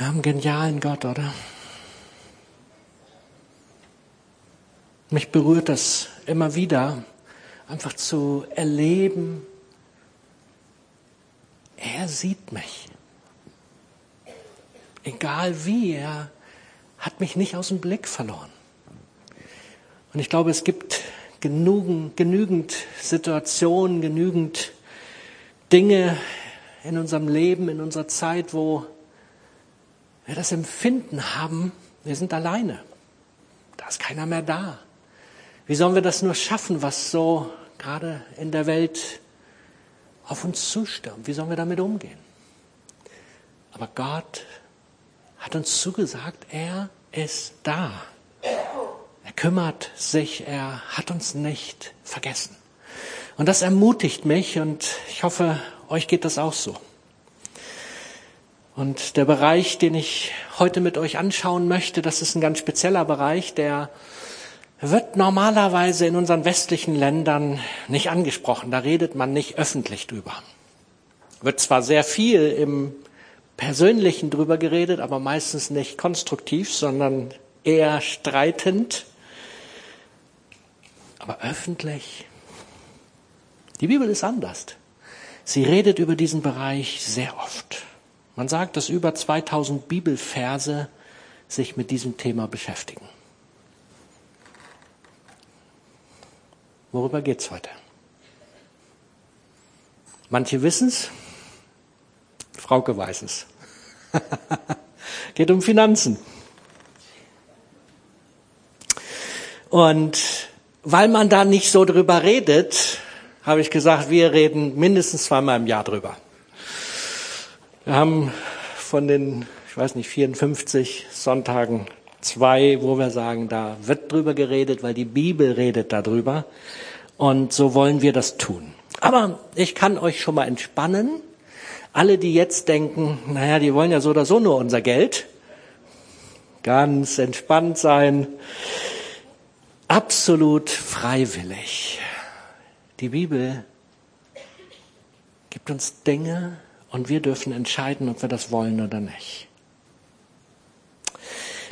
Wir haben einen genialen Gott, oder? Mich berührt das immer wieder, einfach zu erleben, er sieht mich. Egal wie, er hat mich nicht aus dem Blick verloren. Und ich glaube, es gibt genügend, genügend Situationen, genügend Dinge in unserem Leben, in unserer Zeit, wo wir das Empfinden haben, wir sind alleine. Da ist keiner mehr da. Wie sollen wir das nur schaffen, was so gerade in der Welt auf uns zustürmt? Wie sollen wir damit umgehen? Aber Gott hat uns zugesagt, er ist da. Er kümmert sich, er hat uns nicht vergessen. Und das ermutigt mich und ich hoffe, euch geht das auch so. Und der Bereich, den ich heute mit euch anschauen möchte, das ist ein ganz spezieller Bereich, der wird normalerweise in unseren westlichen Ländern nicht angesprochen. Da redet man nicht öffentlich drüber. Wird zwar sehr viel im Persönlichen drüber geredet, aber meistens nicht konstruktiv, sondern eher streitend. Aber öffentlich. Die Bibel ist anders. Sie redet über diesen Bereich sehr oft. Man sagt, dass über 2000 Bibelverse sich mit diesem Thema beschäftigen. Worüber geht's heute? Manche wissen's, Frauke weiß es. Geht um Finanzen. Und weil man da nicht so drüber redet, habe ich gesagt, wir reden mindestens zweimal im Jahr drüber. Wir haben von den, ich weiß nicht, 54 Sonntagen zwei, wo wir sagen, da wird drüber geredet, weil die Bibel redet darüber. Und so wollen wir das tun. Aber ich kann euch schon mal entspannen. Alle, die jetzt denken, naja, die wollen ja so oder so nur unser Geld, ganz entspannt sein, absolut freiwillig. Die Bibel gibt uns Dinge und wir dürfen entscheiden, ob wir das wollen oder nicht.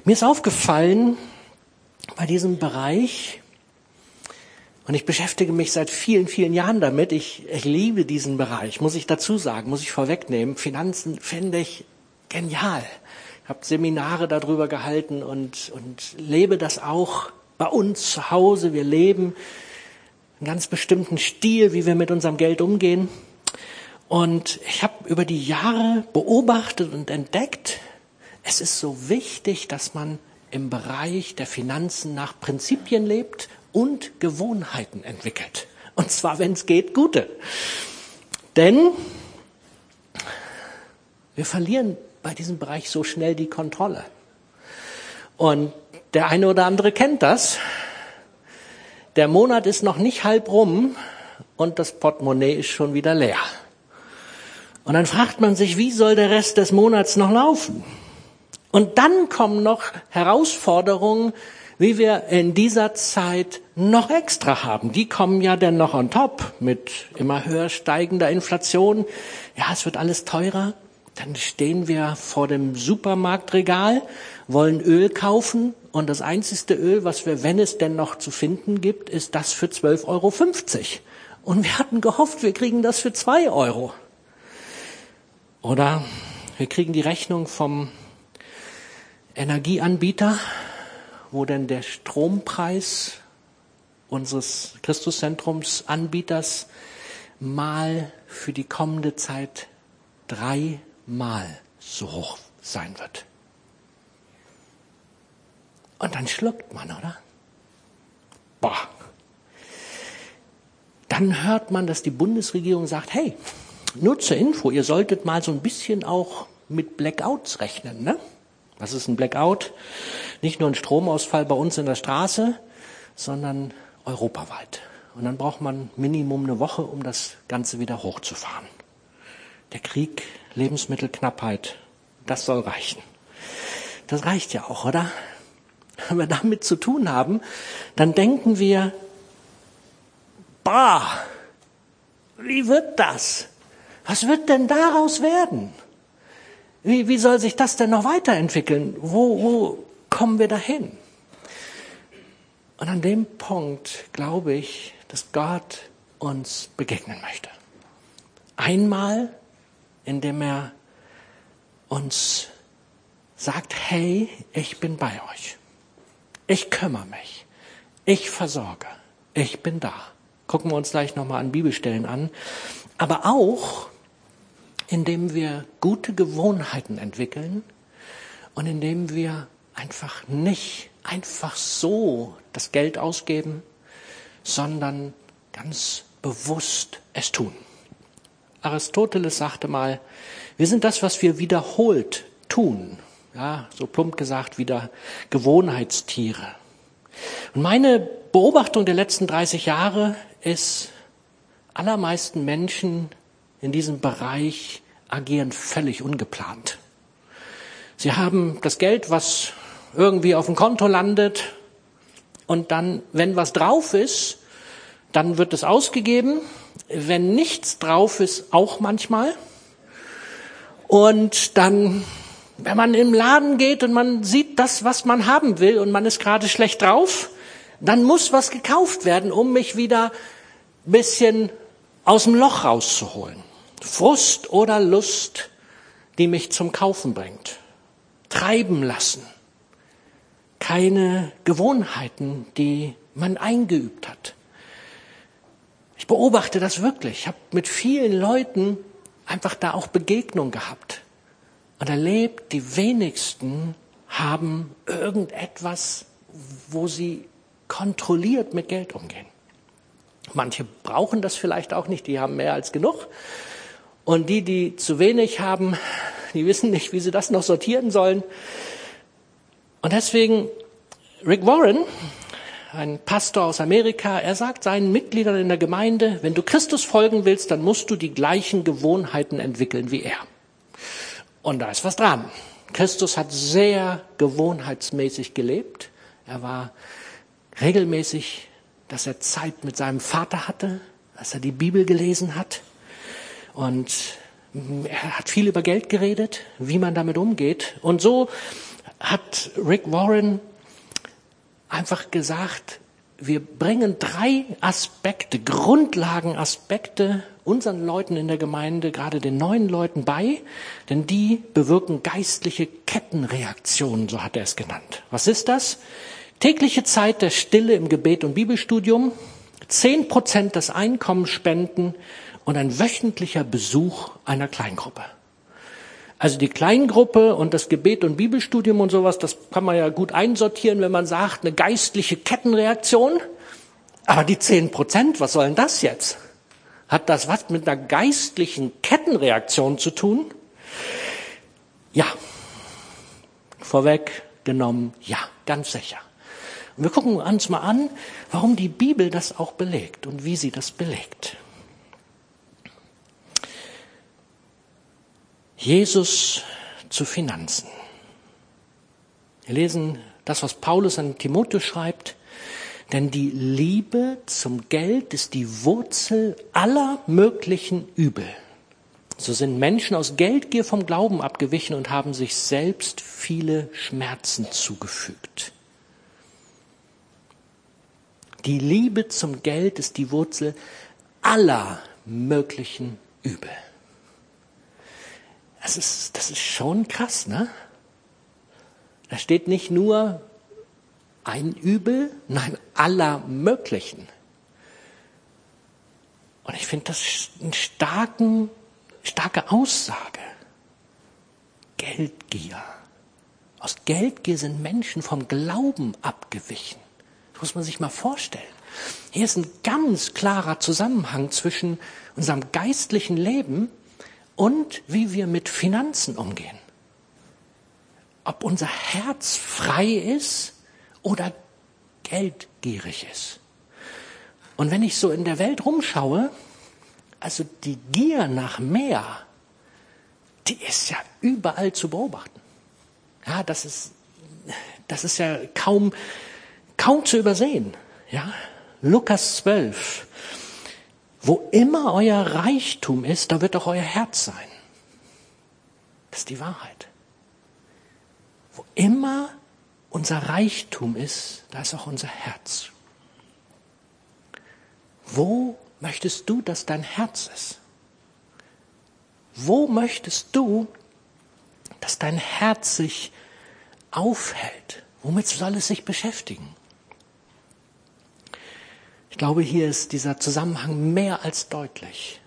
Mir ist aufgefallen bei diesem Bereich, und ich beschäftige mich seit vielen, vielen Jahren damit. Ich, ich liebe diesen Bereich, muss ich dazu sagen, muss ich vorwegnehmen. Finanzen finde ich genial. Ich habe Seminare darüber gehalten und, und lebe das auch bei uns zu Hause. Wir leben einen ganz bestimmten Stil, wie wir mit unserem Geld umgehen. Und ich habe über die Jahre beobachtet und entdeckt, es ist so wichtig, dass man im Bereich der Finanzen nach Prinzipien lebt und Gewohnheiten entwickelt. Und zwar, wenn es geht, gute. Denn wir verlieren bei diesem Bereich so schnell die Kontrolle. Und der eine oder andere kennt das. Der Monat ist noch nicht halb rum und das Portemonnaie ist schon wieder leer. Und dann fragt man sich, wie soll der Rest des Monats noch laufen? Und dann kommen noch Herausforderungen, wie wir in dieser Zeit noch extra haben. Die kommen ja dann noch on top mit immer höher steigender Inflation. Ja, es wird alles teurer. Dann stehen wir vor dem Supermarktregal, wollen Öl kaufen und das einzigste Öl, was wir, wenn es denn noch zu finden gibt, ist das für 12,50 Euro. Und wir hatten gehofft, wir kriegen das für zwei Euro. Oder wir kriegen die Rechnung vom Energieanbieter wo denn der Strompreis unseres Christuszentrums Anbieters mal für die kommende Zeit dreimal so hoch sein wird. Und dann schluckt man, oder? Boah. Dann hört man, dass die Bundesregierung sagt, hey, nur zur Info, ihr solltet mal so ein bisschen auch mit Blackouts rechnen, ne? Was ist ein Blackout? Nicht nur ein Stromausfall bei uns in der Straße, sondern europaweit. Und dann braucht man Minimum eine Woche, um das Ganze wieder hochzufahren. Der Krieg, Lebensmittelknappheit, das soll reichen. Das reicht ja auch, oder? Wenn wir damit zu tun haben, dann denken wir, bah, wie wird das? Was wird denn daraus werden? Wie, wie soll sich das denn noch weiterentwickeln? Wo, wo kommen wir dahin? Und an dem Punkt glaube ich, dass Gott uns begegnen möchte. Einmal, indem er uns sagt, hey, ich bin bei euch. Ich kümmere mich. Ich versorge. Ich bin da. Gucken wir uns gleich nochmal an Bibelstellen an. Aber auch, indem wir gute Gewohnheiten entwickeln und indem wir einfach nicht einfach so das Geld ausgeben, sondern ganz bewusst es tun. Aristoteles sagte mal, wir sind das, was wir wiederholt tun. Ja, so plump gesagt, wieder Gewohnheitstiere. Und meine Beobachtung der letzten 30 Jahre ist, allermeisten Menschen in diesem Bereich agieren völlig ungeplant. Sie haben das Geld, was irgendwie auf dem Konto landet, und dann, wenn was drauf ist, dann wird es ausgegeben. Wenn nichts drauf ist, auch manchmal. Und dann, wenn man im Laden geht und man sieht das, was man haben will und man ist gerade schlecht drauf, dann muss was gekauft werden, um mich wieder ein bisschen aus dem Loch rauszuholen. Frust oder Lust, die mich zum Kaufen bringt. Treiben lassen. Keine Gewohnheiten, die man eingeübt hat. Ich beobachte das wirklich. Ich habe mit vielen Leuten einfach da auch Begegnung gehabt und erlebt, die wenigsten haben irgendetwas, wo sie kontrolliert mit Geld umgehen. Manche brauchen das vielleicht auch nicht, die haben mehr als genug. Und die, die zu wenig haben, die wissen nicht, wie sie das noch sortieren sollen. Und deswegen, Rick Warren, ein Pastor aus Amerika, er sagt seinen Mitgliedern in der Gemeinde, wenn du Christus folgen willst, dann musst du die gleichen Gewohnheiten entwickeln wie er. Und da ist was dran. Christus hat sehr gewohnheitsmäßig gelebt. Er war regelmäßig, dass er Zeit mit seinem Vater hatte, dass er die Bibel gelesen hat. Und er hat viel über Geld geredet, wie man damit umgeht. Und so hat Rick Warren einfach gesagt, wir bringen drei Aspekte, Grundlagenaspekte unseren Leuten in der Gemeinde, gerade den neuen Leuten bei, denn die bewirken geistliche Kettenreaktionen, so hat er es genannt. Was ist das? Tägliche Zeit der Stille im Gebet und Bibelstudium, zehn Prozent des Einkommens spenden und ein wöchentlicher Besuch einer Kleingruppe. Also die Kleingruppe und das Gebet und Bibelstudium und sowas, das kann man ja gut einsortieren, wenn man sagt, eine geistliche Kettenreaktion. Aber die zehn Prozent, was soll denn das jetzt? Hat das was mit einer geistlichen Kettenreaktion zu tun? Ja. Vorweggenommen, ja, ganz sicher. Und wir gucken uns mal an, warum die Bibel das auch belegt und wie sie das belegt. Jesus zu Finanzen. Wir lesen das, was Paulus an Timotheus schreibt. Denn die Liebe zum Geld ist die Wurzel aller möglichen Übel. So sind Menschen aus Geldgier vom Glauben abgewichen und haben sich selbst viele Schmerzen zugefügt. Die Liebe zum Geld ist die Wurzel aller möglichen Übel. Das ist, das ist schon krass, ne? Da steht nicht nur ein Übel, nein, aller möglichen. Und ich finde das eine starken, starke Aussage. Geldgier. Aus Geldgier sind Menschen vom Glauben abgewichen. Das muss man sich mal vorstellen. Hier ist ein ganz klarer Zusammenhang zwischen unserem geistlichen Leben und wie wir mit Finanzen umgehen. Ob unser Herz frei ist oder geldgierig ist. Und wenn ich so in der Welt rumschaue, also die Gier nach mehr, die ist ja überall zu beobachten. Ja, das ist, das ist ja kaum, kaum zu übersehen. Ja, Lukas 12. Wo immer euer Reichtum ist, da wird auch euer Herz sein. Das ist die Wahrheit. Wo immer unser Reichtum ist, da ist auch unser Herz. Wo möchtest du, dass dein Herz ist? Wo möchtest du, dass dein Herz sich aufhält? Womit soll es sich beschäftigen? Ich glaube, hier ist dieser Zusammenhang mehr als deutlich.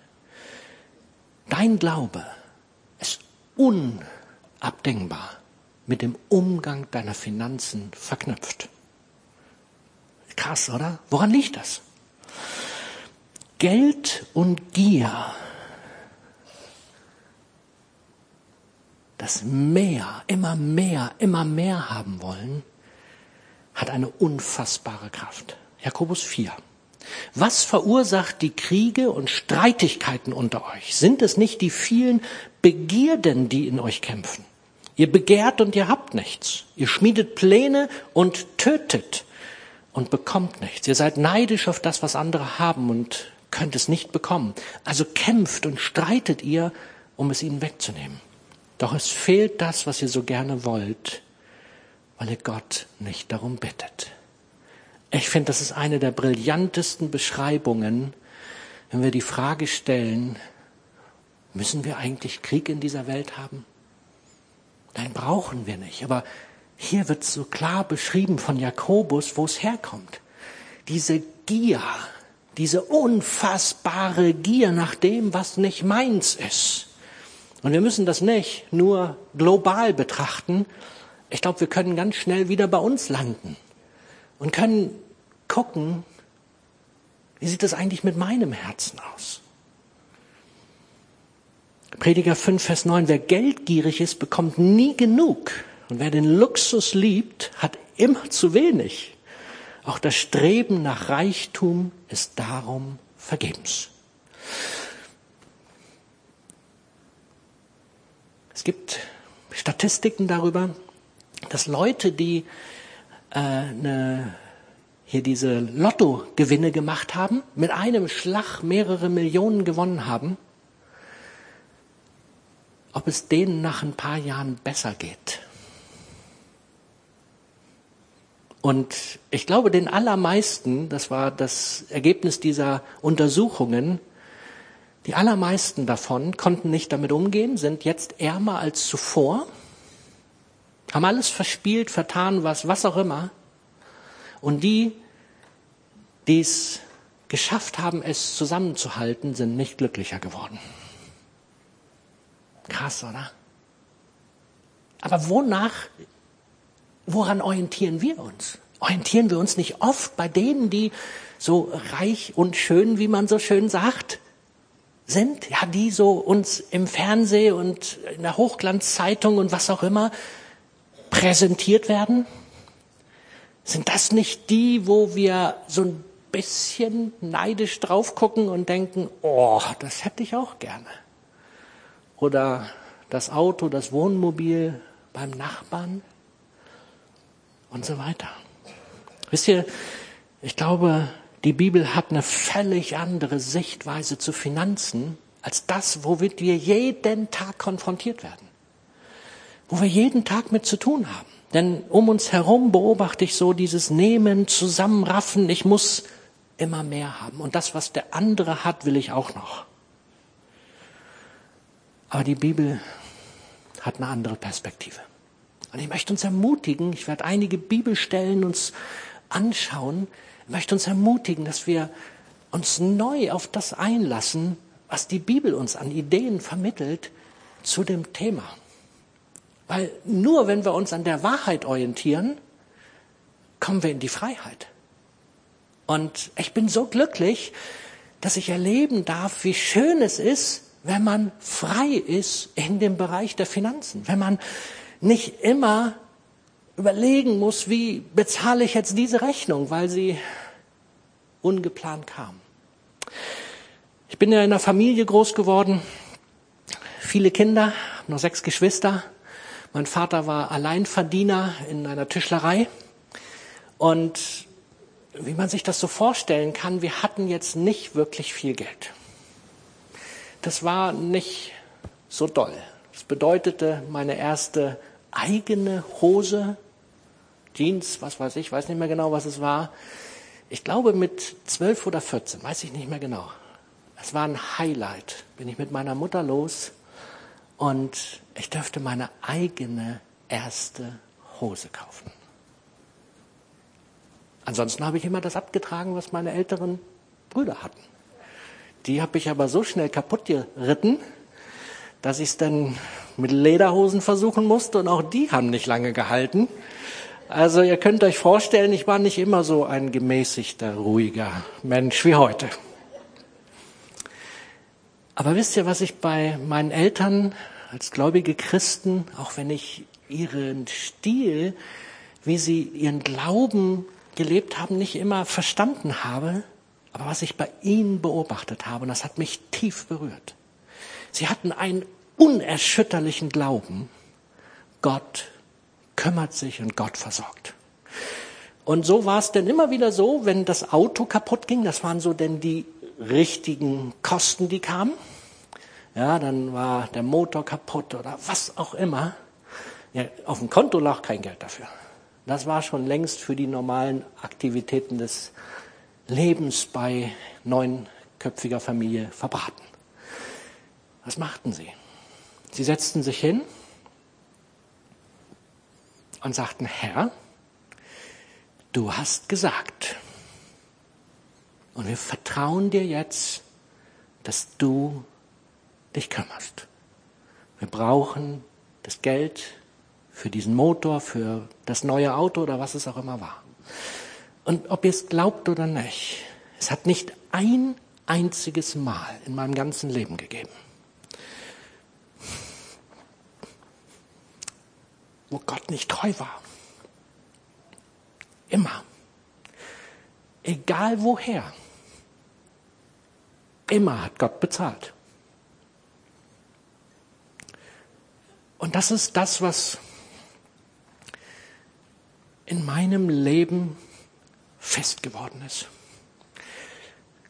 Dein Glaube ist unabdingbar mit dem Umgang deiner Finanzen verknüpft. Krass, oder? Woran liegt das? Geld und Gier, das mehr, immer mehr, immer mehr haben wollen, hat eine unfassbare Kraft. Jakobus 4. Was verursacht die Kriege und Streitigkeiten unter euch? Sind es nicht die vielen Begierden, die in euch kämpfen? Ihr begehrt und ihr habt nichts. Ihr schmiedet Pläne und tötet und bekommt nichts. Ihr seid neidisch auf das, was andere haben und könnt es nicht bekommen. Also kämpft und streitet ihr, um es ihnen wegzunehmen. Doch es fehlt das, was ihr so gerne wollt, weil ihr Gott nicht darum bittet. Ich finde, das ist eine der brillantesten Beschreibungen, wenn wir die Frage stellen, müssen wir eigentlich Krieg in dieser Welt haben? Nein, brauchen wir nicht. Aber hier wird so klar beschrieben von Jakobus, wo es herkommt. Diese Gier, diese unfassbare Gier nach dem, was nicht meins ist. Und wir müssen das nicht nur global betrachten. Ich glaube, wir können ganz schnell wieder bei uns landen und können gucken, wie sieht es eigentlich mit meinem Herzen aus? Prediger 5, Vers 9, wer geldgierig ist, bekommt nie genug. Und wer den Luxus liebt, hat immer zu wenig. Auch das Streben nach Reichtum ist darum vergebens. Es gibt Statistiken darüber, dass Leute, die äh, eine, hier diese Lottogewinne gemacht haben, mit einem Schlag mehrere Millionen gewonnen haben, ob es denen nach ein paar Jahren besser geht. Und ich glaube, den allermeisten, das war das Ergebnis dieser Untersuchungen, die allermeisten davon konnten nicht damit umgehen, sind jetzt ärmer als zuvor haben alles verspielt, vertan, was, was auch immer. Und die, die es geschafft haben, es zusammenzuhalten, sind nicht glücklicher geworden. Krass, oder? Aber wonach, woran orientieren wir uns? Orientieren wir uns nicht oft bei denen, die so reich und schön, wie man so schön sagt, sind? Ja, die so uns im Fernsehen und in der Hochglanzzeitung und was auch immer präsentiert werden? Sind das nicht die, wo wir so ein bisschen neidisch drauf gucken und denken, oh, das hätte ich auch gerne? Oder das Auto, das Wohnmobil beim Nachbarn und so weiter. Wisst ihr, ich glaube, die Bibel hat eine völlig andere Sichtweise zu Finanzen als das, womit wir jeden Tag konfrontiert werden wo wir jeden Tag mit zu tun haben. Denn um uns herum beobachte ich so dieses Nehmen, Zusammenraffen, ich muss immer mehr haben. Und das, was der andere hat, will ich auch noch. Aber die Bibel hat eine andere Perspektive. Und ich möchte uns ermutigen, ich werde einige Bibelstellen uns anschauen, ich möchte uns ermutigen, dass wir uns neu auf das einlassen, was die Bibel uns an Ideen vermittelt zu dem Thema. Weil nur wenn wir uns an der Wahrheit orientieren, kommen wir in die Freiheit. Und ich bin so glücklich, dass ich erleben darf, wie schön es ist, wenn man frei ist in dem Bereich der Finanzen. Wenn man nicht immer überlegen muss, wie bezahle ich jetzt diese Rechnung, weil sie ungeplant kam. Ich bin ja in einer Familie groß geworden, viele Kinder, noch sechs Geschwister. Mein Vater war Alleinverdiener in einer Tischlerei. Und wie man sich das so vorstellen kann, wir hatten jetzt nicht wirklich viel Geld. Das war nicht so doll. Das bedeutete meine erste eigene Hose, Jeans, was weiß ich, weiß nicht mehr genau, was es war. Ich glaube mit zwölf oder vierzehn, weiß ich nicht mehr genau. Es war ein Highlight. Bin ich mit meiner Mutter los und ich dürfte meine eigene erste Hose kaufen. Ansonsten habe ich immer das abgetragen, was meine älteren Brüder hatten. Die habe ich aber so schnell kaputt geritten, dass ich es dann mit Lederhosen versuchen musste und auch die haben nicht lange gehalten. Also ihr könnt euch vorstellen, ich war nicht immer so ein gemäßigter, ruhiger Mensch wie heute. Aber wisst ihr, was ich bei meinen Eltern als gläubige Christen, auch wenn ich ihren Stil, wie sie ihren Glauben gelebt haben, nicht immer verstanden habe, aber was ich bei ihnen beobachtet habe, und das hat mich tief berührt. Sie hatten einen unerschütterlichen Glauben, Gott kümmert sich und Gott versorgt. Und so war es denn immer wieder so, wenn das Auto kaputt ging, das waren so denn die richtigen Kosten, die kamen. Ja, dann war der Motor kaputt oder was auch immer. Ja, auf dem Konto lag kein Geld dafür. Das war schon längst für die normalen Aktivitäten des Lebens bei neunköpfiger Familie verbraten. Was machten sie? Sie setzten sich hin und sagten, Herr, du hast gesagt, und wir vertrauen dir jetzt, dass du dich kümmerst. Wir brauchen das Geld für diesen Motor, für das neue Auto oder was es auch immer war. Und ob ihr es glaubt oder nicht, es hat nicht ein einziges Mal in meinem ganzen Leben gegeben, wo Gott nicht treu war. Immer. Egal woher. Immer hat Gott bezahlt. Und das ist das, was in meinem Leben fest geworden ist.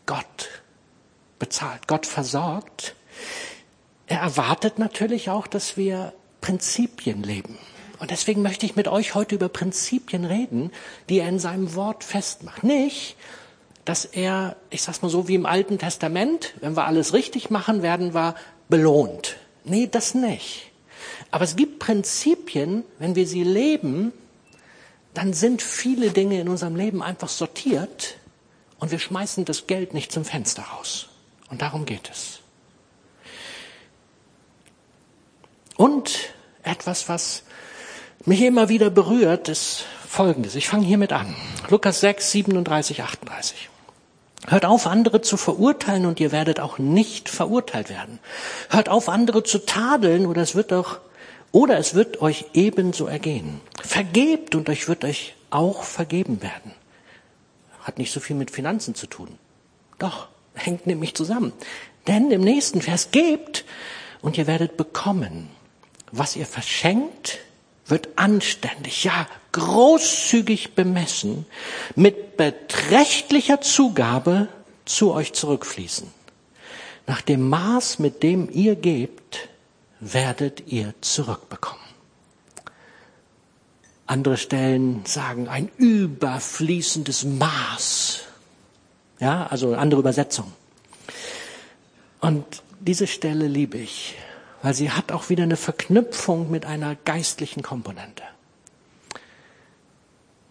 Gott bezahlt, Gott versorgt. Er erwartet natürlich auch, dass wir Prinzipien leben. Und deswegen möchte ich mit euch heute über Prinzipien reden, die er in seinem Wort festmacht. Nicht, dass er, ich sag's mal so wie im Alten Testament, wenn wir alles richtig machen, werden wir belohnt. Nee, das nicht. Aber es gibt Prinzipien, wenn wir sie leben, dann sind viele Dinge in unserem Leben einfach sortiert und wir schmeißen das Geld nicht zum Fenster raus. Und darum geht es. Und etwas, was mich immer wieder berührt, ist Folgendes. Ich fange hiermit an. Lukas 6, 37, 38. Hört auf, andere zu verurteilen und ihr werdet auch nicht verurteilt werden. Hört auf, andere zu tadeln oder es wird doch oder es wird euch ebenso ergehen. Vergebt und euch wird euch auch vergeben werden. Hat nicht so viel mit Finanzen zu tun. Doch, hängt nämlich zusammen. Denn im nächsten Vers gebt und ihr werdet bekommen. Was ihr verschenkt, wird anständig, ja großzügig bemessen, mit beträchtlicher Zugabe zu euch zurückfließen. Nach dem Maß, mit dem ihr gebt, werdet ihr zurückbekommen. Andere Stellen sagen ein überfließendes Maß. Ja, also andere Übersetzung. Und diese Stelle liebe ich, weil sie hat auch wieder eine Verknüpfung mit einer geistlichen Komponente.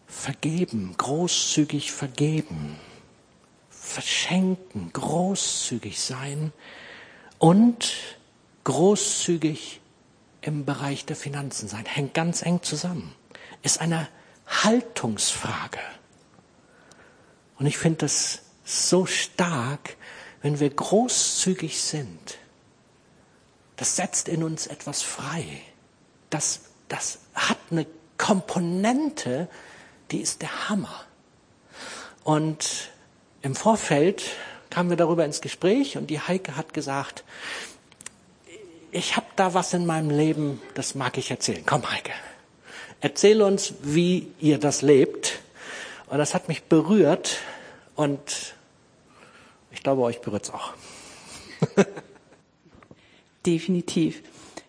Vergeben, großzügig vergeben, verschenken, großzügig sein und großzügig im Bereich der Finanzen sein. Hängt ganz eng zusammen. Ist eine Haltungsfrage. Und ich finde das so stark, wenn wir großzügig sind. Das setzt in uns etwas frei. Das, das hat eine Komponente, die ist der Hammer. Und im Vorfeld kamen wir darüber ins Gespräch und die Heike hat gesagt, ich habe da was in meinem Leben, das mag ich erzählen. Komm, Heike, erzähl uns, wie ihr das lebt. Und das hat mich berührt und ich glaube, euch berührt es auch. Definitiv.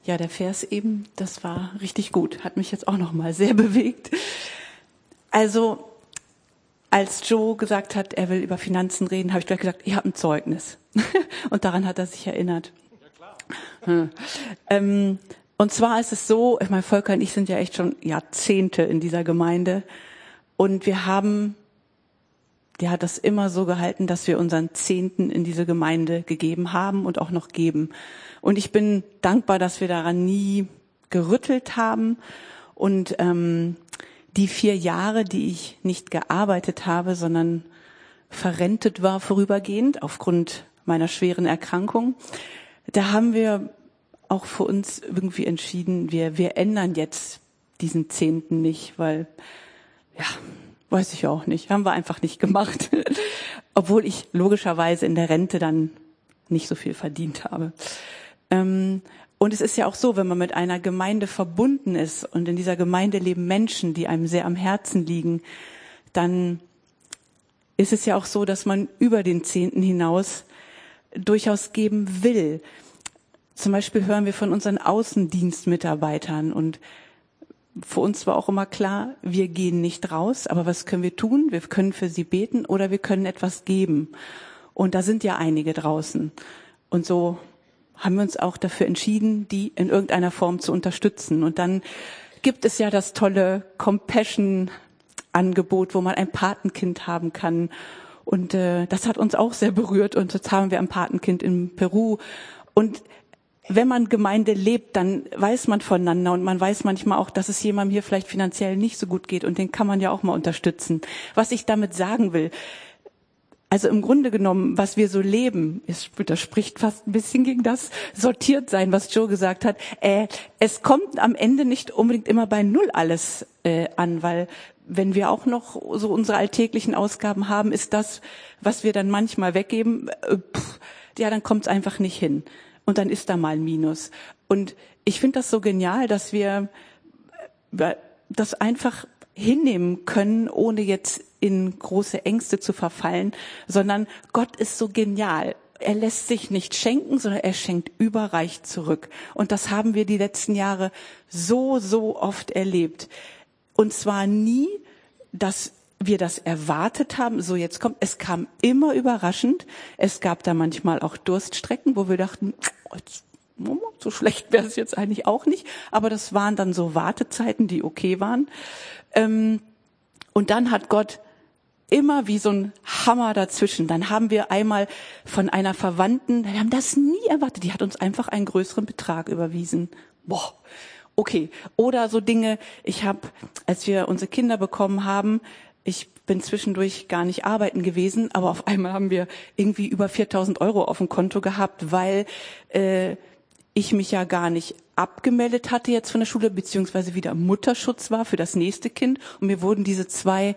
Ja, der Vers eben, das war richtig gut, hat mich jetzt auch noch mal sehr bewegt. Also als Joe gesagt hat, er will über Finanzen reden, habe ich gleich gesagt, ich habe ein Zeugnis. Und daran hat er sich erinnert. Hm. ähm, und zwar ist es so, ich meine, Volker und ich sind ja echt schon Jahrzehnte in dieser Gemeinde. Und wir haben, der hat das immer so gehalten, dass wir unseren Zehnten in diese Gemeinde gegeben haben und auch noch geben. Und ich bin dankbar, dass wir daran nie gerüttelt haben. Und ähm, die vier Jahre, die ich nicht gearbeitet habe, sondern verrentet war vorübergehend aufgrund meiner schweren Erkrankung, da haben wir auch für uns irgendwie entschieden, wir, wir ändern jetzt diesen Zehnten nicht, weil, ja, weiß ich auch nicht, haben wir einfach nicht gemacht. Obwohl ich logischerweise in der Rente dann nicht so viel verdient habe. Ähm, und es ist ja auch so, wenn man mit einer Gemeinde verbunden ist und in dieser Gemeinde leben Menschen, die einem sehr am Herzen liegen, dann ist es ja auch so, dass man über den Zehnten hinaus durchaus geben will. Zum Beispiel hören wir von unseren Außendienstmitarbeitern und für uns war auch immer klar, wir gehen nicht raus, aber was können wir tun? Wir können für sie beten oder wir können etwas geben. Und da sind ja einige draußen. Und so haben wir uns auch dafür entschieden, die in irgendeiner Form zu unterstützen. Und dann gibt es ja das tolle Compassion-Angebot, wo man ein Patenkind haben kann. Und äh, das hat uns auch sehr berührt. Und jetzt haben wir ein Patenkind in Peru. Und wenn man Gemeinde lebt, dann weiß man voneinander und man weiß manchmal auch, dass es jemandem hier vielleicht finanziell nicht so gut geht und den kann man ja auch mal unterstützen. Was ich damit sagen will, also im Grunde genommen, was wir so leben, ist, das spricht fast ein bisschen gegen das sortiert sein, was Joe gesagt hat. Äh, es kommt am Ende nicht unbedingt immer bei Null alles äh, an, weil wenn wir auch noch so unsere alltäglichen Ausgaben haben, ist das, was wir dann manchmal weggeben, äh, pff, ja, dann kommt es einfach nicht hin. Und dann ist da mal ein Minus. Und ich finde das so genial, dass wir äh, das einfach hinnehmen können, ohne jetzt in große Ängste zu verfallen, sondern Gott ist so genial. Er lässt sich nicht schenken, sondern er schenkt überreich zurück. Und das haben wir die letzten Jahre so, so oft erlebt. Und zwar nie, dass wir das erwartet haben, so jetzt kommt, es kam immer überraschend. Es gab da manchmal auch Durststrecken, wo wir dachten, so schlecht wäre es jetzt eigentlich auch nicht. Aber das waren dann so Wartezeiten, die okay waren. Ähm, und dann hat Gott immer wie so ein Hammer dazwischen. Dann haben wir einmal von einer Verwandten, wir haben das nie erwartet, die hat uns einfach einen größeren Betrag überwiesen. Boah, okay. Oder so Dinge, ich habe, als wir unsere Kinder bekommen haben, ich bin zwischendurch gar nicht arbeiten gewesen, aber auf einmal haben wir irgendwie über 4000 Euro auf dem Konto gehabt, weil äh, ich mich ja gar nicht abgemeldet hatte jetzt von der Schule, beziehungsweise wieder Mutterschutz war für das nächste Kind. Und mir wurden diese zwei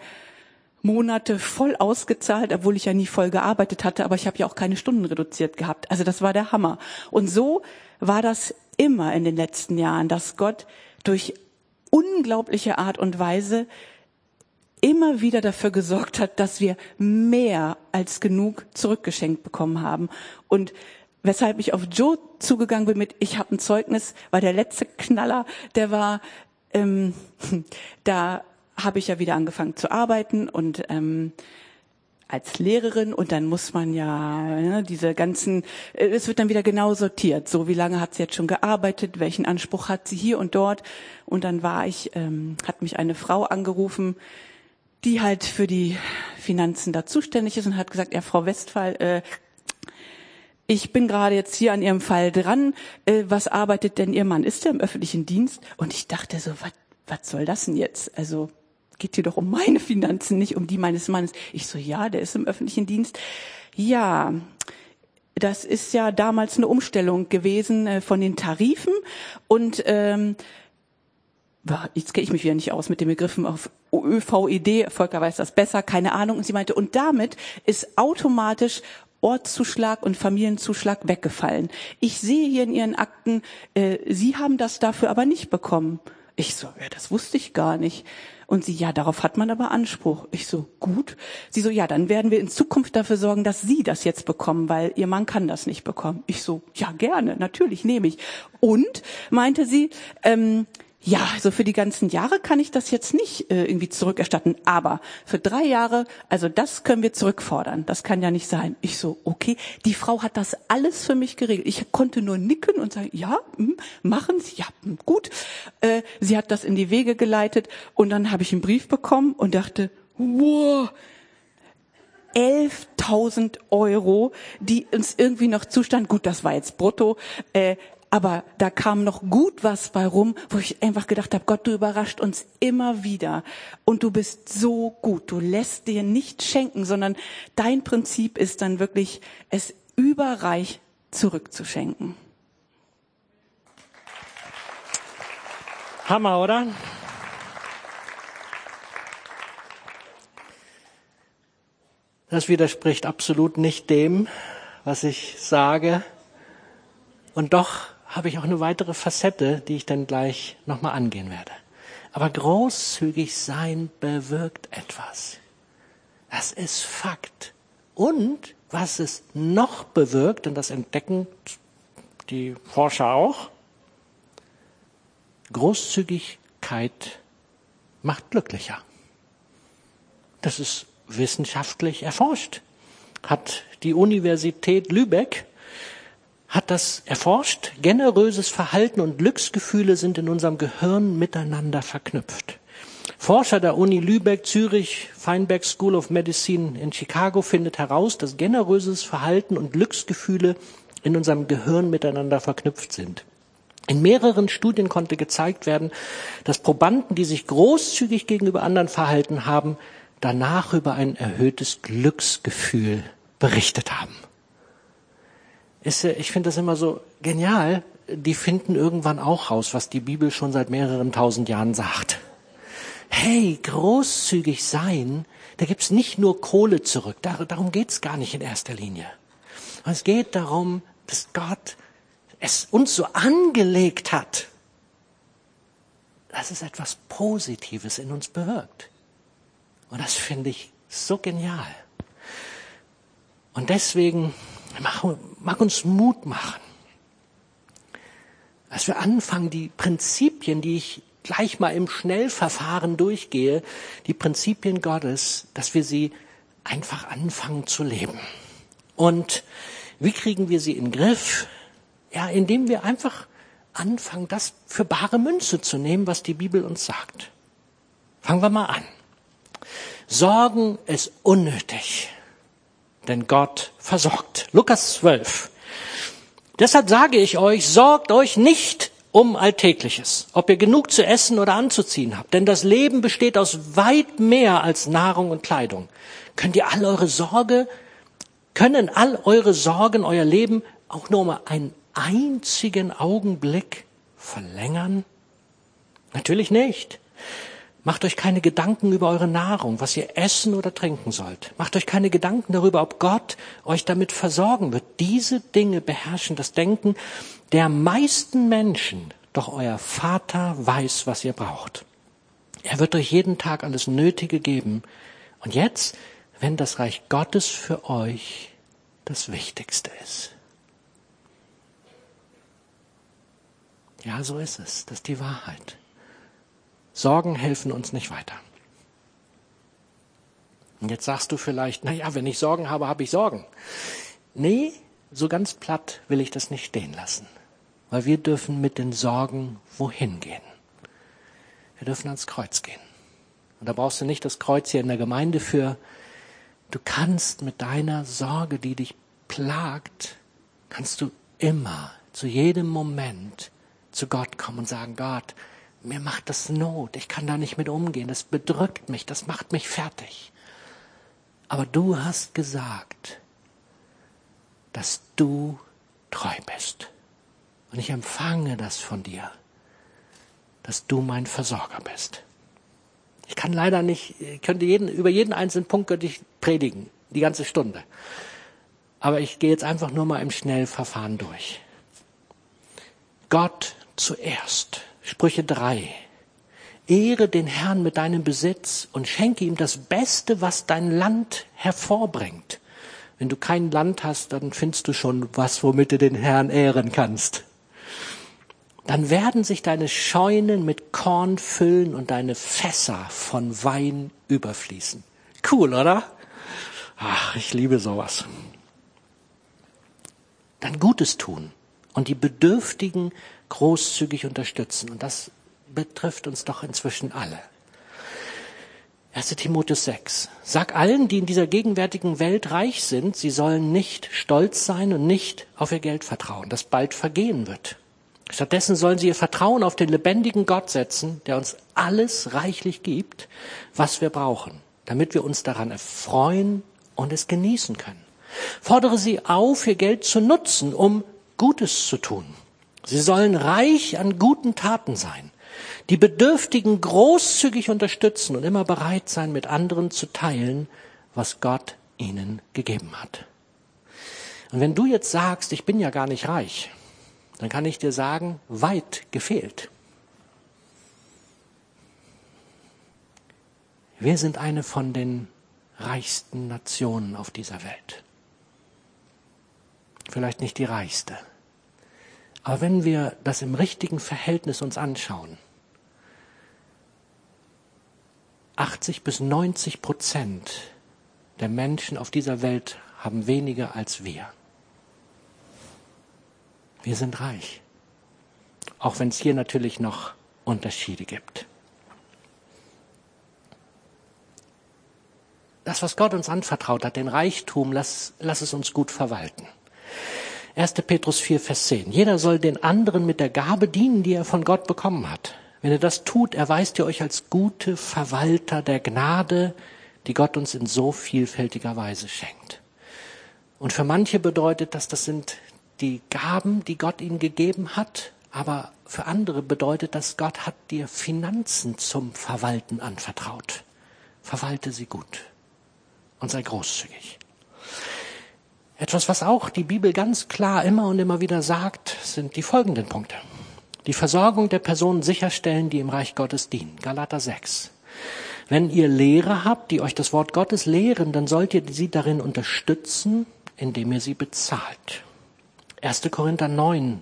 Monate voll ausgezahlt, obwohl ich ja nie voll gearbeitet hatte, aber ich habe ja auch keine Stunden reduziert gehabt. Also das war der Hammer. Und so war das immer in den letzten Jahren, dass Gott durch unglaubliche Art und Weise immer wieder dafür gesorgt hat, dass wir mehr als genug zurückgeschenkt bekommen haben. Und weshalb ich auf Joe zugegangen bin mit, ich habe ein Zeugnis, war der letzte Knaller, der war, ähm, da habe ich ja wieder angefangen zu arbeiten und ähm, als Lehrerin und dann muss man ja, ja diese ganzen, äh, es wird dann wieder genau sortiert. So wie lange hat sie jetzt schon gearbeitet, welchen Anspruch hat sie hier und dort. Und dann war ich, ähm, hat mich eine Frau angerufen, die halt für die Finanzen da zuständig ist und hat gesagt, ja Frau Westphal, äh, ich bin gerade jetzt hier an Ihrem Fall dran. Äh, was arbeitet denn Ihr Mann? Ist er im öffentlichen Dienst? Und ich dachte so, was soll das denn jetzt? Also geht hier doch um meine Finanzen, nicht um die meines Mannes. Ich so, ja, der ist im öffentlichen Dienst. Ja, das ist ja damals eine Umstellung gewesen äh, von den Tarifen und ähm, jetzt kenne ich mich wieder nicht aus mit den Begriffen auf ÖVED, Volker weiß das besser, keine Ahnung. Und sie meinte, und damit ist automatisch Ortszuschlag und Familienzuschlag weggefallen. Ich sehe hier in Ihren Akten, äh, Sie haben das dafür aber nicht bekommen. Ich so, ja, das wusste ich gar nicht. Und sie, ja, darauf hat man aber Anspruch. Ich so, gut. Sie so, ja, dann werden wir in Zukunft dafür sorgen, dass Sie das jetzt bekommen, weil Ihr Mann kann das nicht bekommen. Ich so, ja, gerne, natürlich, nehme ich. Und, meinte sie, ähm, ja, also für die ganzen Jahre kann ich das jetzt nicht äh, irgendwie zurückerstatten, aber für drei Jahre, also das können wir zurückfordern. Das kann ja nicht sein. Ich so, okay, die Frau hat das alles für mich geregelt. Ich konnte nur nicken und sagen, ja, mh, machen Sie, ja, mh, gut. Äh, sie hat das in die Wege geleitet und dann habe ich einen Brief bekommen und dachte, wow, 11.000 Euro, die uns irgendwie noch zustand. Gut, das war jetzt brutto. Äh, aber da kam noch gut was bei rum, wo ich einfach gedacht habe, Gott, du überrascht uns immer wieder. Und du bist so gut. Du lässt dir nicht schenken, sondern dein Prinzip ist dann wirklich, es überreich zurückzuschenken. Hammer, oder? Das widerspricht absolut nicht dem, was ich sage. Und doch habe ich auch eine weitere Facette, die ich dann gleich nochmal angehen werde. Aber großzügig sein bewirkt etwas. Das ist Fakt. Und was es noch bewirkt, und das entdecken die Forscher auch, Großzügigkeit macht glücklicher. Das ist wissenschaftlich erforscht. Hat die Universität Lübeck hat das erforscht. Generöses Verhalten und Glücksgefühle sind in unserem Gehirn miteinander verknüpft. Forscher der Uni Lübeck, Zürich, Feinberg School of Medicine in Chicago findet heraus, dass generöses Verhalten und Glücksgefühle in unserem Gehirn miteinander verknüpft sind. In mehreren Studien konnte gezeigt werden, dass Probanden, die sich großzügig gegenüber anderen verhalten haben, danach über ein erhöhtes Glücksgefühl berichtet haben ist, ich finde das immer so genial. Die finden irgendwann auch raus, was die Bibel schon seit mehreren tausend Jahren sagt. Hey, großzügig sein, da gibt's nicht nur Kohle zurück. darum geht's gar nicht in erster Linie. Es geht darum, dass Gott es uns so angelegt hat, dass es etwas Positives in uns bewirkt. Und das finde ich so genial. Und deswegen mag uns Mut machen. Dass wir anfangen, die Prinzipien, die ich gleich mal im Schnellverfahren durchgehe, die Prinzipien Gottes, dass wir sie einfach anfangen zu leben. Und wie kriegen wir sie in den Griff? Ja, indem wir einfach anfangen, das für bare Münze zu nehmen, was die Bibel uns sagt. Fangen wir mal an. Sorgen ist unnötig denn Gott versorgt. Lukas 12. Deshalb sage ich euch, sorgt euch nicht um Alltägliches, ob ihr genug zu essen oder anzuziehen habt, denn das Leben besteht aus weit mehr als Nahrung und Kleidung. Könnt ihr all eure Sorge, können all eure Sorgen euer Leben auch nur mal einen einzigen Augenblick verlängern? Natürlich nicht. Macht euch keine Gedanken über eure Nahrung, was ihr essen oder trinken sollt. Macht euch keine Gedanken darüber, ob Gott euch damit versorgen wird. Diese Dinge beherrschen das Denken der meisten Menschen. Doch euer Vater weiß, was ihr braucht. Er wird euch jeden Tag alles Nötige geben. Und jetzt, wenn das Reich Gottes für euch das Wichtigste ist. Ja, so ist es. Das ist die Wahrheit. Sorgen helfen uns nicht weiter. Und jetzt sagst du vielleicht, na ja, wenn ich Sorgen habe, habe ich Sorgen. Nee, so ganz platt will ich das nicht stehen lassen. Weil wir dürfen mit den Sorgen wohin gehen? Wir dürfen ans Kreuz gehen. Und da brauchst du nicht das Kreuz hier in der Gemeinde für. Du kannst mit deiner Sorge, die dich plagt, kannst du immer, zu jedem Moment zu Gott kommen und sagen, Gott, mir macht das Not, ich kann da nicht mit umgehen, das bedrückt mich, das macht mich fertig. Aber du hast gesagt, dass du treu bist. Und ich empfange das von dir, dass du mein Versorger bist. Ich kann leider nicht, ich könnte jeden, über jeden einzelnen Punkt könnte ich predigen, die ganze Stunde. Aber ich gehe jetzt einfach nur mal im Schnellverfahren durch. Gott zuerst. Sprüche 3. Ehre den Herrn mit deinem Besitz und schenke ihm das Beste, was dein Land hervorbringt. Wenn du kein Land hast, dann findest du schon was, womit du den Herrn ehren kannst. Dann werden sich deine Scheunen mit Korn füllen und deine Fässer von Wein überfließen. Cool, oder? Ach, ich liebe sowas. Dann Gutes tun und die Bedürftigen großzügig unterstützen. Und das betrifft uns doch inzwischen alle. 1. Timotheus 6. Sag allen, die in dieser gegenwärtigen Welt reich sind, sie sollen nicht stolz sein und nicht auf ihr Geld vertrauen, das bald vergehen wird. Stattdessen sollen sie ihr Vertrauen auf den lebendigen Gott setzen, der uns alles reichlich gibt, was wir brauchen, damit wir uns daran erfreuen und es genießen können. Fordere sie auf, ihr Geld zu nutzen, um Gutes zu tun. Sie sollen reich an guten Taten sein die Bedürftigen großzügig unterstützen und immer bereit sein, mit anderen zu teilen, was Gott ihnen gegeben hat. Und wenn du jetzt sagst, ich bin ja gar nicht reich, dann kann ich dir sagen, weit gefehlt. Wir sind eine von den reichsten Nationen auf dieser Welt. Vielleicht nicht die reichste. Aber wenn wir das im richtigen Verhältnis uns anschauen, 80 bis 90 Prozent der Menschen auf dieser Welt haben weniger als wir. Wir sind reich. Auch wenn es hier natürlich noch Unterschiede gibt. Das, was Gott uns anvertraut hat, den Reichtum, lass, lass es uns gut verwalten. 1. Petrus 4, Vers 10. Jeder soll den anderen mit der Gabe dienen, die er von Gott bekommen hat. Wenn ihr das tut, erweist ihr euch als gute Verwalter der Gnade, die Gott uns in so vielfältiger Weise schenkt. Und für manche bedeutet das, das sind die Gaben, die Gott ihnen gegeben hat, aber für andere bedeutet das, Gott hat dir Finanzen zum Verwalten anvertraut. Verwalte sie gut und sei großzügig. Etwas, was auch die Bibel ganz klar immer und immer wieder sagt, sind die folgenden Punkte die Versorgung der Personen sicherstellen, die im Reich Gottes dienen. Galater 6. Wenn ihr Lehrer habt, die euch das Wort Gottes lehren, dann sollt ihr sie darin unterstützen, indem ihr sie bezahlt. 1. Korinther 9.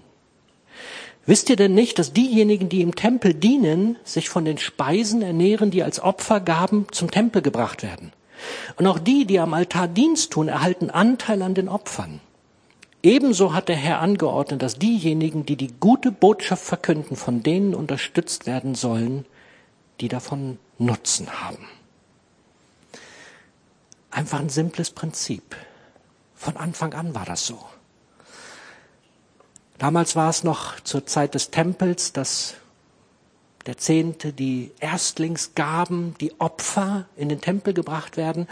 Wisst ihr denn nicht, dass diejenigen, die im Tempel dienen, sich von den Speisen ernähren, die als Opfergaben zum Tempel gebracht werden? Und auch die, die am Altar Dienst tun, erhalten Anteil an den Opfern. Ebenso hat der Herr angeordnet, dass diejenigen, die die gute Botschaft verkünden, von denen unterstützt werden sollen, die davon Nutzen haben. Einfach ein simples Prinzip. Von Anfang an war das so. Damals war es noch zur Zeit des Tempels, dass der Zehnte, die Erstlingsgaben, die Opfer in den Tempel gebracht werden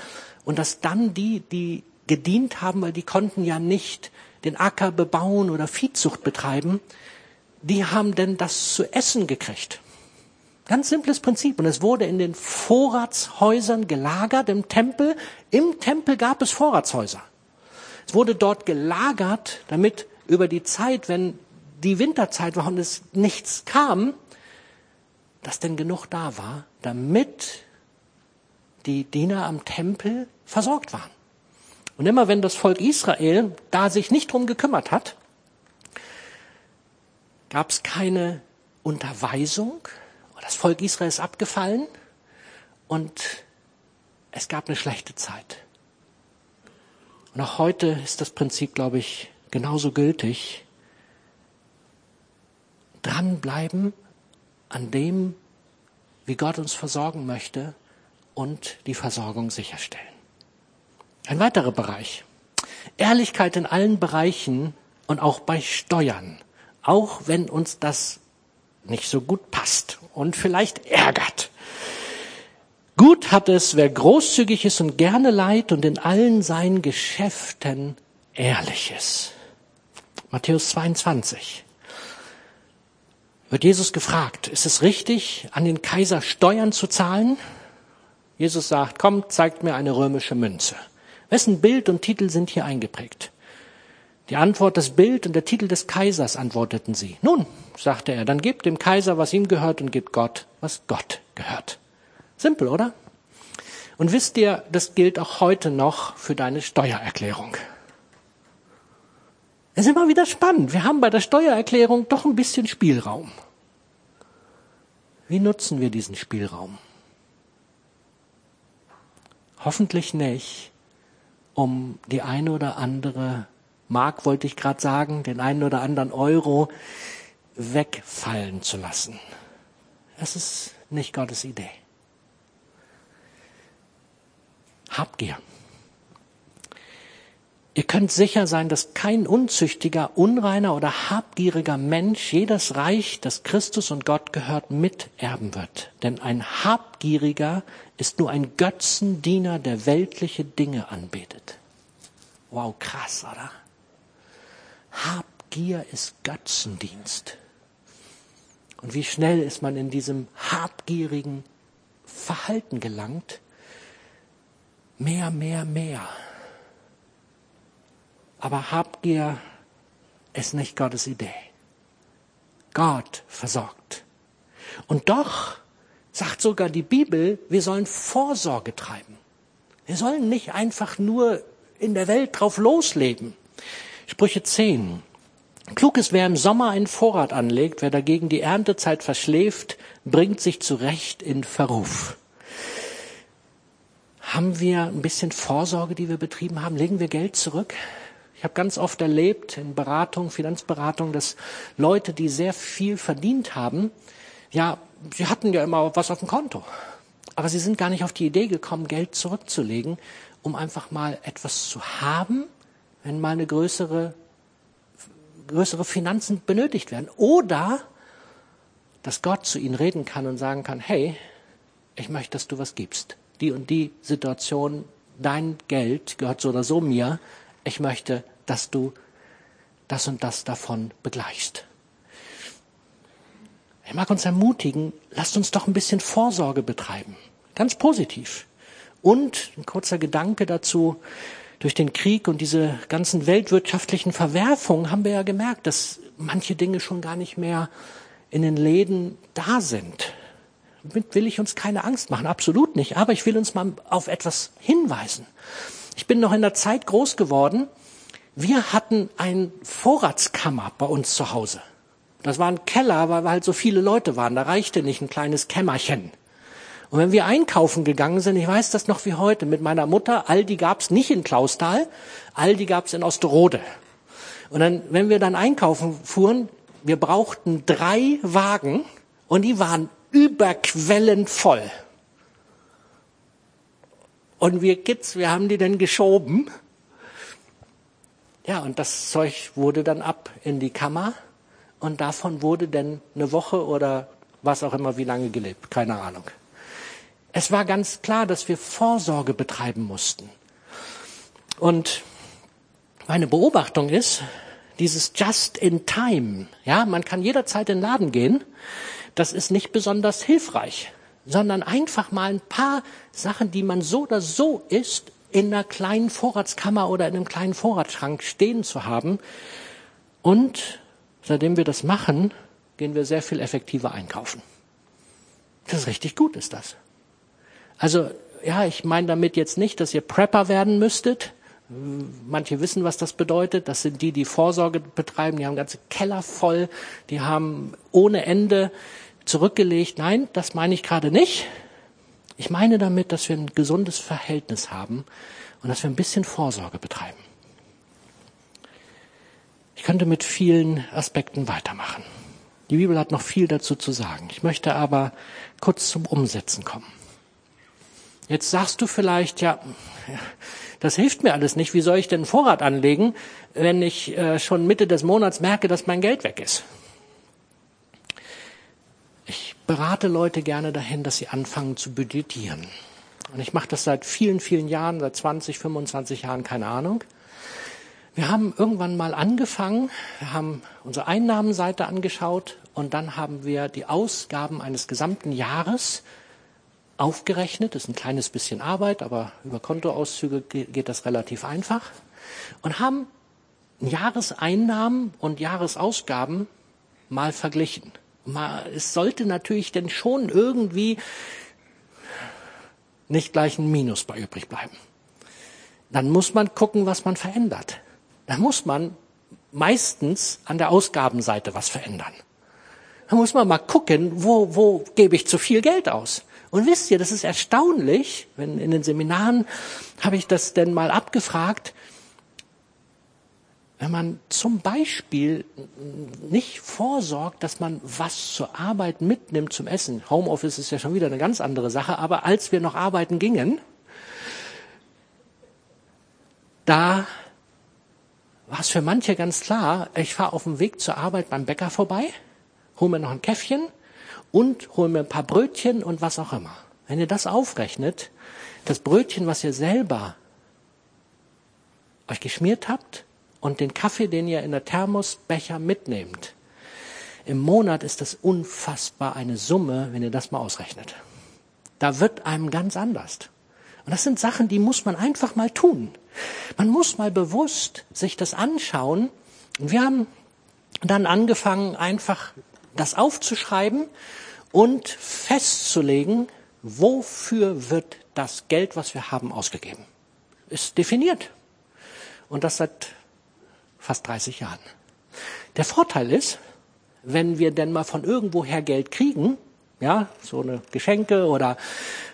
und dass dann die, die gedient haben, weil die konnten ja nicht den Acker bebauen oder Viehzucht betreiben, die haben denn das zu essen gekriegt. Ganz simples Prinzip. Und es wurde in den Vorratshäusern gelagert im Tempel. Im Tempel gab es Vorratshäuser. Es wurde dort gelagert, damit über die Zeit, wenn die Winterzeit war und es nichts kam, dass denn genug da war, damit die Diener am Tempel versorgt waren. Und immer wenn das Volk Israel da sich nicht drum gekümmert hat, gab es keine Unterweisung. Das Volk Israel ist abgefallen und es gab eine schlechte Zeit. Und auch heute ist das Prinzip, glaube ich, genauso gültig. Dranbleiben an dem, wie Gott uns versorgen möchte und die Versorgung sicherstellen. Ein weiterer Bereich. Ehrlichkeit in allen Bereichen und auch bei Steuern. Auch wenn uns das nicht so gut passt und vielleicht ärgert. Gut hat es, wer großzügig ist und gerne leiht und in allen seinen Geschäften ehrlich ist. Matthäus 22. Wird Jesus gefragt, ist es richtig, an den Kaiser Steuern zu zahlen? Jesus sagt, komm, zeigt mir eine römische Münze. Wessen Bild und Titel sind hier eingeprägt? Die Antwort, das Bild und der Titel des Kaisers, antworteten sie. Nun, sagte er, dann gebt dem Kaiser, was ihm gehört, und gebt Gott, was Gott gehört. Simpel, oder? Und wisst ihr, das gilt auch heute noch für deine Steuererklärung. Es ist immer wieder spannend. Wir haben bei der Steuererklärung doch ein bisschen Spielraum. Wie nutzen wir diesen Spielraum? Hoffentlich nicht, um die eine oder andere Mark, wollte ich gerade sagen, den einen oder anderen Euro wegfallen zu lassen. Das ist nicht Gottes Idee. Habgier. Ihr könnt sicher sein, dass kein unzüchtiger, unreiner oder habgieriger Mensch jedes Reich, das Christus und Gott gehört, miterben wird. Denn ein Habgieriger ist nur ein Götzendiener, der weltliche Dinge anbetet. Wow, krass, oder? Habgier ist Götzendienst. Und wie schnell ist man in diesem habgierigen Verhalten gelangt? Mehr, mehr, mehr. Aber Habgier ist nicht Gottes Idee. Gott versorgt. Und doch sagt sogar die Bibel, wir sollen Vorsorge treiben. Wir sollen nicht einfach nur in der Welt drauf losleben. Sprüche 10. Klug ist, wer im Sommer einen Vorrat anlegt, wer dagegen die Erntezeit verschläft, bringt sich zurecht in Verruf. Haben wir ein bisschen Vorsorge, die wir betrieben haben? Legen wir Geld zurück? Ich habe ganz oft erlebt in Beratung, Finanzberatung, dass Leute, die sehr viel verdient haben, ja, sie hatten ja immer was auf dem Konto. Aber sie sind gar nicht auf die Idee gekommen, Geld zurückzulegen, um einfach mal etwas zu haben, wenn mal eine größere, größere Finanzen benötigt werden. Oder, dass Gott zu ihnen reden kann und sagen kann, hey, ich möchte, dass du was gibst. Die und die Situation, dein Geld gehört so oder so mir. Ich möchte, dass du das und das davon begleichst. Ich mag uns ermutigen, lasst uns doch ein bisschen Vorsorge betreiben. Ganz positiv. Und ein kurzer Gedanke dazu, durch den Krieg und diese ganzen weltwirtschaftlichen Verwerfungen haben wir ja gemerkt, dass manche Dinge schon gar nicht mehr in den Läden da sind. Damit will ich uns keine Angst machen, absolut nicht. Aber ich will uns mal auf etwas hinweisen. Ich bin noch in der Zeit groß geworden, wir hatten ein Vorratskammer bei uns zu Hause. Das war ein Keller, weil halt so viele Leute waren. Da reichte nicht ein kleines Kämmerchen. Und wenn wir einkaufen gegangen sind, ich weiß das noch wie heute, mit meiner Mutter, Aldi gab's nicht in Klausthal, Aldi gab's in Osterode. Und dann, wenn wir dann einkaufen fuhren, wir brauchten drei Wagen und die waren überquellend voll. Und wir Kids, wir haben die dann geschoben ja, und das Zeug wurde dann ab in die Kammer und davon wurde dann eine Woche oder was auch immer wie lange gelebt, keine Ahnung. Es war ganz klar, dass wir Vorsorge betreiben mussten. Und meine Beobachtung ist, dieses Just in Time, ja, man kann jederzeit in den Laden gehen, das ist nicht besonders hilfreich, sondern einfach mal ein paar Sachen, die man so oder so isst, in einer kleinen Vorratskammer oder in einem kleinen Vorratsschrank stehen zu haben. Und seitdem wir das machen, gehen wir sehr viel effektiver einkaufen. Das ist richtig gut, ist das. Also, ja, ich meine damit jetzt nicht, dass ihr Prepper werden müsstet. Manche wissen, was das bedeutet. Das sind die, die Vorsorge betreiben. Die haben ganze Keller voll. Die haben ohne Ende zurückgelegt. Nein, das meine ich gerade nicht. Ich meine damit, dass wir ein gesundes Verhältnis haben und dass wir ein bisschen Vorsorge betreiben. Ich könnte mit vielen Aspekten weitermachen. Die Bibel hat noch viel dazu zu sagen. Ich möchte aber kurz zum Umsetzen kommen. Jetzt sagst du vielleicht, ja, das hilft mir alles nicht. Wie soll ich denn Vorrat anlegen, wenn ich äh, schon Mitte des Monats merke, dass mein Geld weg ist? Ich berate Leute gerne dahin, dass sie anfangen zu budgetieren. Und ich mache das seit vielen, vielen Jahren, seit 20, 25 Jahren, keine Ahnung. Wir haben irgendwann mal angefangen, wir haben unsere Einnahmenseite angeschaut und dann haben wir die Ausgaben eines gesamten Jahres aufgerechnet. Das ist ein kleines bisschen Arbeit, aber über Kontoauszüge geht das relativ einfach. Und haben Jahreseinnahmen und Jahresausgaben mal verglichen. Mal, es sollte natürlich denn schon irgendwie nicht gleich ein Minus bei übrig bleiben. Dann muss man gucken, was man verändert. Dann muss man meistens an der Ausgabenseite was verändern. Da muss man mal gucken, wo, wo gebe ich zu viel Geld aus? Und wisst ihr, das ist erstaunlich, wenn in den Seminaren habe ich das denn mal abgefragt, wenn man zum Beispiel nicht vorsorgt, dass man was zur Arbeit mitnimmt zum Essen. Homeoffice ist ja schon wieder eine ganz andere Sache, aber als wir noch arbeiten gingen, da war es für manche ganz klar, ich fahre auf dem Weg zur Arbeit beim Bäcker vorbei, hole mir noch ein Käffchen und hole mir ein paar Brötchen und was auch immer. Wenn ihr das aufrechnet, das Brötchen, was ihr selber euch geschmiert habt, und den Kaffee, den ihr in der Thermosbecher mitnehmt, im Monat ist das unfassbar eine Summe, wenn ihr das mal ausrechnet. Da wird einem ganz anders. Und das sind Sachen, die muss man einfach mal tun. Man muss mal bewusst sich das anschauen. Und wir haben dann angefangen, einfach das aufzuschreiben und festzulegen, wofür wird das Geld, was wir haben, ausgegeben. Ist definiert. Und das seit fast 30 Jahren. Der Vorteil ist, wenn wir denn mal von irgendwoher Geld kriegen, ja, so eine Geschenke oder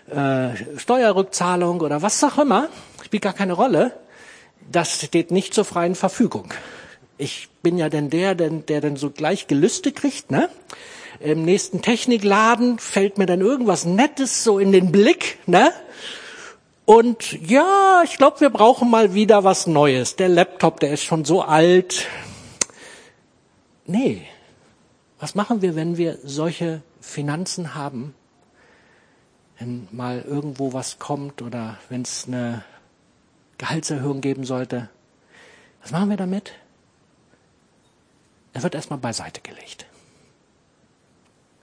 äh, Steuerrückzahlung oder was auch immer, spielt gar keine Rolle, das steht nicht zur freien Verfügung. Ich bin ja denn der, der, der dann so gleich Gelüste kriegt, ne? Im nächsten Technikladen fällt mir dann irgendwas Nettes so in den Blick, ne? Und ja, ich glaube, wir brauchen mal wieder was Neues. Der Laptop, der ist schon so alt. Nee. Was machen wir, wenn wir solche Finanzen haben? Wenn mal irgendwo was kommt oder wenn es eine Gehaltserhöhung geben sollte. Was machen wir damit? Er wird erstmal beiseite gelegt.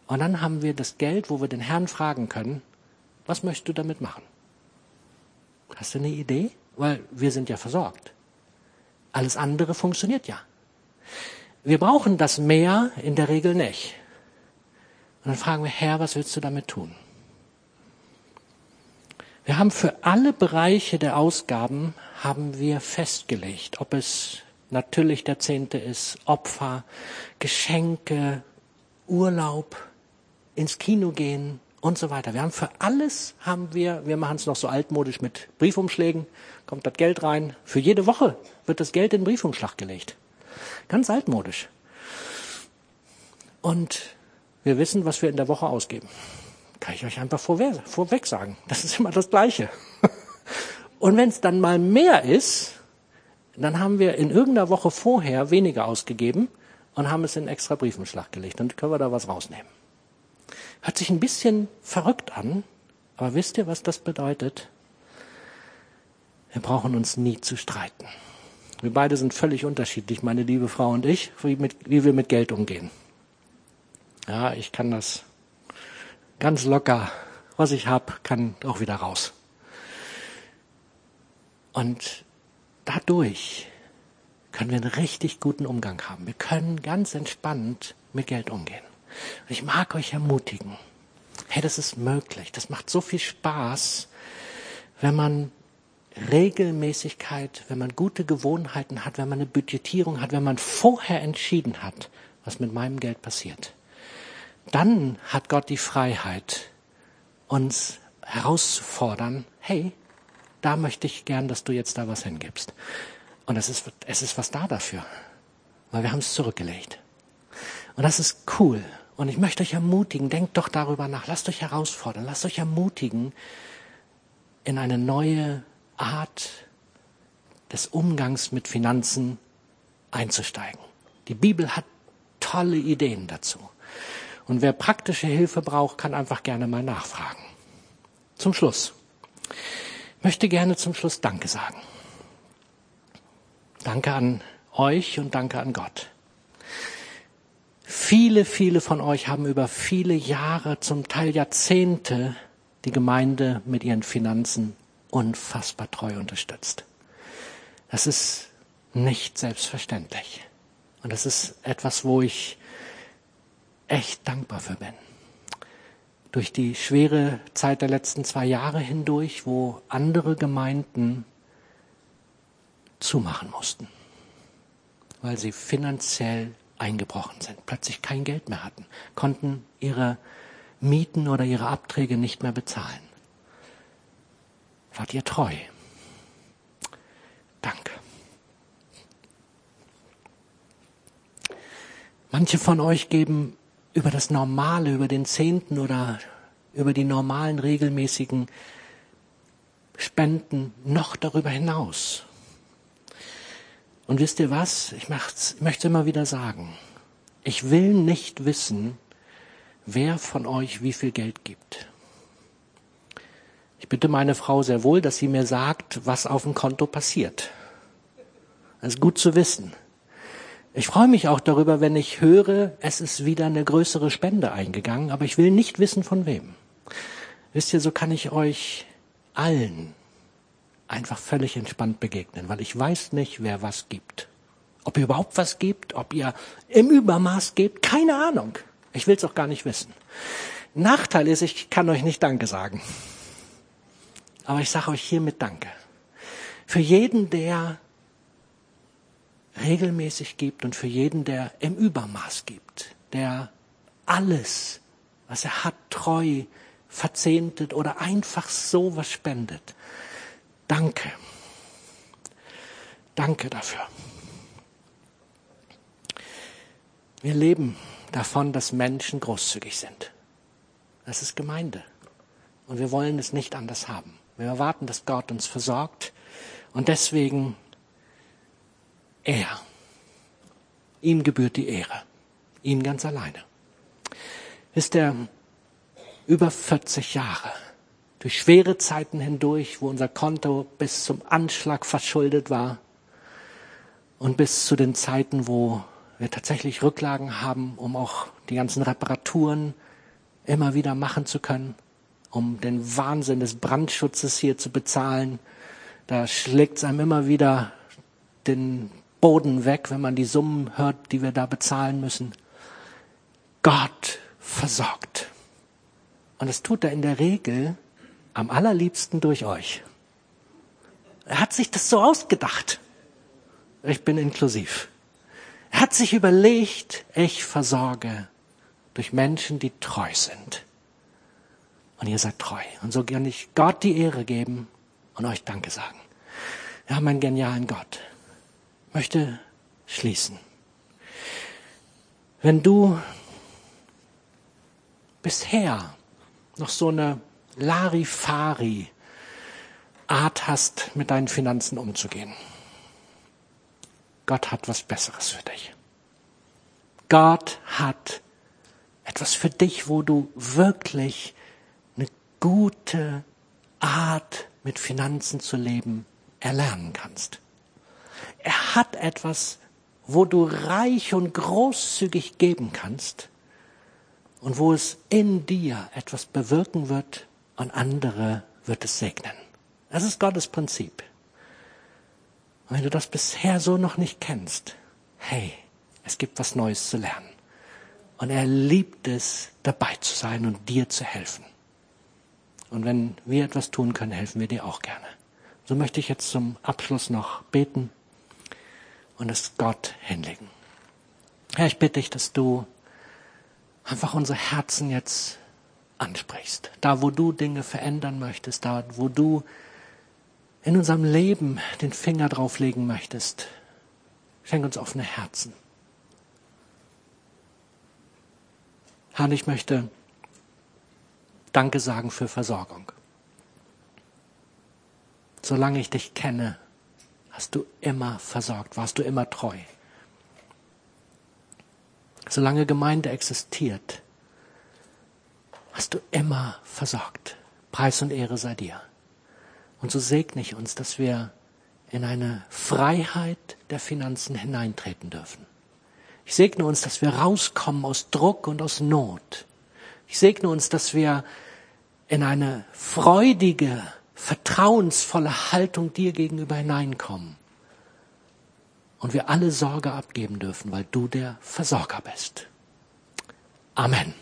Und dann haben wir das Geld, wo wir den Herrn fragen können, was möchtest du damit machen? Hast du eine Idee? Weil wir sind ja versorgt. Alles andere funktioniert ja. Wir brauchen das Mehr in der Regel nicht. Und dann fragen wir, Herr, was willst du damit tun? Wir haben für alle Bereiche der Ausgaben haben wir festgelegt, ob es natürlich der Zehnte ist, Opfer, Geschenke, Urlaub, ins Kino gehen, und so weiter. Wir haben für alles haben wir, wir machen es noch so altmodisch mit Briefumschlägen, kommt das Geld rein. Für jede Woche wird das Geld in den Briefumschlag gelegt. Ganz altmodisch. Und wir wissen, was wir in der Woche ausgeben. Kann ich euch einfach vorweg, sagen. Das ist immer das Gleiche. Und wenn es dann mal mehr ist, dann haben wir in irgendeiner Woche vorher weniger ausgegeben und haben es in extra Briefumschlag gelegt. Dann können wir da was rausnehmen. Hört sich ein bisschen verrückt an, aber wisst ihr, was das bedeutet? Wir brauchen uns nie zu streiten. Wir beide sind völlig unterschiedlich, meine liebe Frau und ich, wie, mit, wie wir mit Geld umgehen. Ja, ich kann das ganz locker, was ich habe, kann auch wieder raus. Und dadurch können wir einen richtig guten Umgang haben. Wir können ganz entspannt mit Geld umgehen. Und ich mag euch ermutigen. Hey, das ist möglich. Das macht so viel Spaß, wenn man Regelmäßigkeit, wenn man gute Gewohnheiten hat, wenn man eine Budgetierung hat, wenn man vorher entschieden hat, was mit meinem Geld passiert. Dann hat Gott die Freiheit, uns herauszufordern, hey, da möchte ich gern, dass du jetzt da was hingibst. Und es ist, es ist was da dafür, weil wir haben es zurückgelegt. Und das ist cool. Und ich möchte euch ermutigen, denkt doch darüber nach, lasst euch herausfordern, lasst euch ermutigen, in eine neue Art des Umgangs mit Finanzen einzusteigen. Die Bibel hat tolle Ideen dazu. Und wer praktische Hilfe braucht, kann einfach gerne mal nachfragen. Zum Schluss. Ich möchte gerne zum Schluss Danke sagen. Danke an euch und danke an Gott. Viele, viele von euch haben über viele Jahre, zum Teil Jahrzehnte, die Gemeinde mit ihren Finanzen unfassbar treu unterstützt. Das ist nicht selbstverständlich. Und das ist etwas, wo ich echt dankbar für bin. Durch die schwere Zeit der letzten zwei Jahre hindurch, wo andere Gemeinden zumachen mussten, weil sie finanziell eingebrochen sind, plötzlich kein Geld mehr hatten, konnten ihre Mieten oder ihre Abträge nicht mehr bezahlen. Wart ihr treu? Danke. Manche von euch geben über das Normale, über den Zehnten oder über die normalen regelmäßigen Spenden noch darüber hinaus. Und wisst ihr was? Ich möchte immer wieder sagen. Ich will nicht wissen, wer von euch wie viel Geld gibt. Ich bitte meine Frau sehr wohl, dass sie mir sagt, was auf dem Konto passiert. Das ist gut zu wissen. Ich freue mich auch darüber, wenn ich höre, es ist wieder eine größere Spende eingegangen, aber ich will nicht wissen von wem. Wisst ihr, so kann ich euch allen einfach völlig entspannt begegnen, weil ich weiß nicht, wer was gibt. Ob ihr überhaupt was gebt, ob ihr im Übermaß gebt, keine Ahnung. Ich will es auch gar nicht wissen. Nachteil ist, ich kann euch nicht Danke sagen. Aber ich sage euch hiermit Danke. Für jeden, der regelmäßig gibt und für jeden, der im Übermaß gibt, der alles, was er hat, treu verzehntet oder einfach so was spendet. Danke. Danke dafür. Wir leben davon, dass Menschen großzügig sind. Das ist Gemeinde. Und wir wollen es nicht anders haben. Wir erwarten, dass Gott uns versorgt. Und deswegen er. Ihm gebührt die Ehre. Ihm ganz alleine. Ist er über 40 Jahre durch schwere Zeiten hindurch, wo unser Konto bis zum Anschlag verschuldet war und bis zu den Zeiten, wo wir tatsächlich Rücklagen haben, um auch die ganzen Reparaturen immer wieder machen zu können, um den Wahnsinn des Brandschutzes hier zu bezahlen. Da schlägt es einem immer wieder den Boden weg, wenn man die Summen hört, die wir da bezahlen müssen. Gott versorgt. Und das tut er in der Regel am allerliebsten durch euch. Er hat sich das so ausgedacht. Ich bin inklusiv. Er hat sich überlegt, ich versorge durch Menschen, die treu sind. Und ihr seid treu. Und so kann ich Gott die Ehre geben und euch Danke sagen. Wir haben einen genialen Gott. Ich möchte schließen. Wenn du bisher noch so eine Larifari Art hast, mit deinen Finanzen umzugehen. Gott hat was Besseres für dich. Gott hat etwas für dich, wo du wirklich eine gute Art mit Finanzen zu leben erlernen kannst. Er hat etwas, wo du reich und großzügig geben kannst und wo es in dir etwas bewirken wird, und andere wird es segnen. Das ist Gottes Prinzip. Und wenn du das bisher so noch nicht kennst, hey, es gibt was Neues zu lernen. Und er liebt es, dabei zu sein und dir zu helfen. Und wenn wir etwas tun können, helfen wir dir auch gerne. So möchte ich jetzt zum Abschluss noch beten und es Gott hinlegen. Herr, ich bitte dich, dass du einfach unsere Herzen jetzt ansprichst. Da, wo du Dinge verändern möchtest, da, wo du in unserem Leben den Finger drauflegen möchtest. Schenk uns offene Herzen. Herr, ich möchte Danke sagen für Versorgung. Solange ich dich kenne, hast du immer versorgt, warst du immer treu. Solange Gemeinde existiert, hast du immer versorgt. Preis und Ehre sei dir. Und so segne ich uns, dass wir in eine Freiheit der Finanzen hineintreten dürfen. Ich segne uns, dass wir rauskommen aus Druck und aus Not. Ich segne uns, dass wir in eine freudige, vertrauensvolle Haltung dir gegenüber hineinkommen. und wir alle Sorge abgeben dürfen, weil du der Versorger bist. Amen.